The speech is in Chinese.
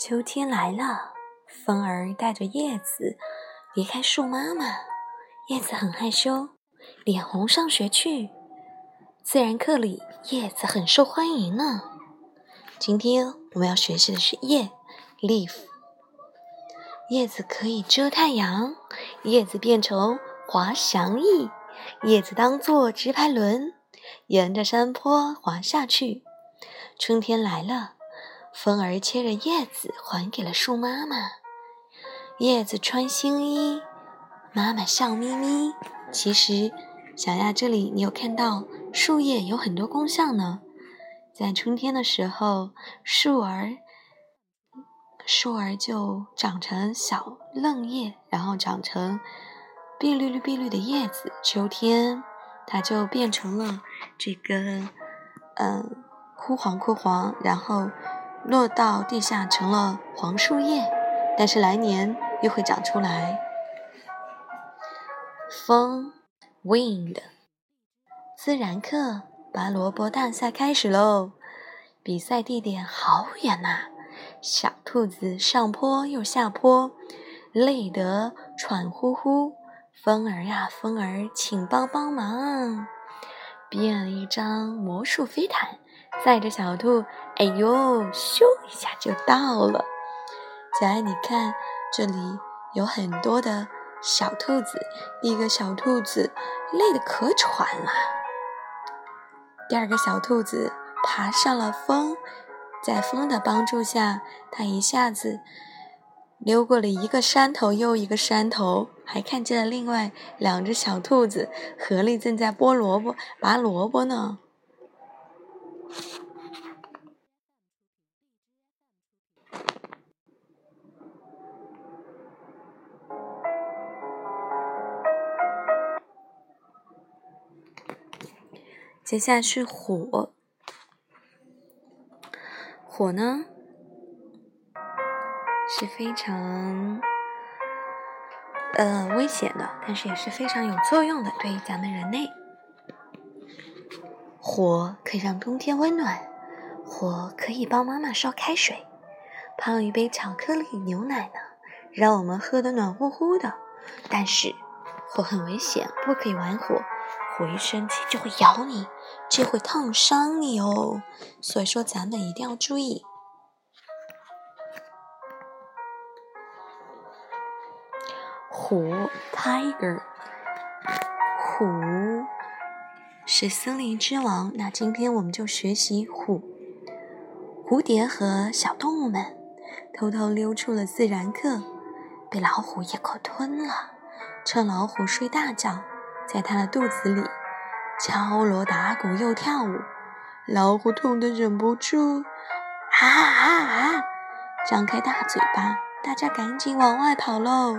秋天来了，风儿带着叶子离开树妈妈。叶子很害羞，脸红上学去。自然课里，叶子很受欢迎呢。今天我们要学习的是叶 （leaf）。叶子可以遮太阳，叶子变成滑翔翼，叶子当做直排轮，沿着山坡滑下去。春天来了。风儿牵着叶子还给了树妈妈。叶子穿新衣，妈妈笑眯眯。其实，小亚这里你有看到树叶有很多功效呢。在春天的时候，树儿树儿就长成小嫩叶，然后长成碧绿绿碧绿的叶子。秋天，它就变成了这个嗯枯黄枯黄，然后。落到地下成了黄树叶，但是来年又会长出来。风，wind。自然课拔萝卜大赛开始喽！比赛地点好远呐，小兔子上坡又下坡，累得喘呼呼。风儿呀，风儿，请帮帮忙，变一张魔术飞毯。载着小兔，哎呦，咻一下就到了。小爱，你看，这里有很多的小兔子。第一个小兔子累得可喘了。第二个小兔子爬上了风，在风的帮助下，它一下子溜过了一个山头又一个山头，还看见了另外两只小兔子合力正在剥萝卜、拔萝卜呢。接下来是火，火呢是非常呃危险的，但是也是非常有作用的，对于咱们人类。火可以让冬天温暖，火可以帮妈妈烧开水，泡一杯巧克力牛奶呢，让我们喝得暖乎乎的。但是火很危险，不可以玩火。火一生气就会咬你，就会烫伤你哦。所以说，咱们一定要注意。虎，tiger，虎是森林之王。那今天我们就学习虎。蝴蝶和小动物们偷偷溜出了自然课，被老虎一口吞了。趁老虎睡大觉。在它的肚子里敲锣打鼓又跳舞，老虎痛得忍不住啊啊啊！张开大嘴巴，大家赶紧往外跑喽！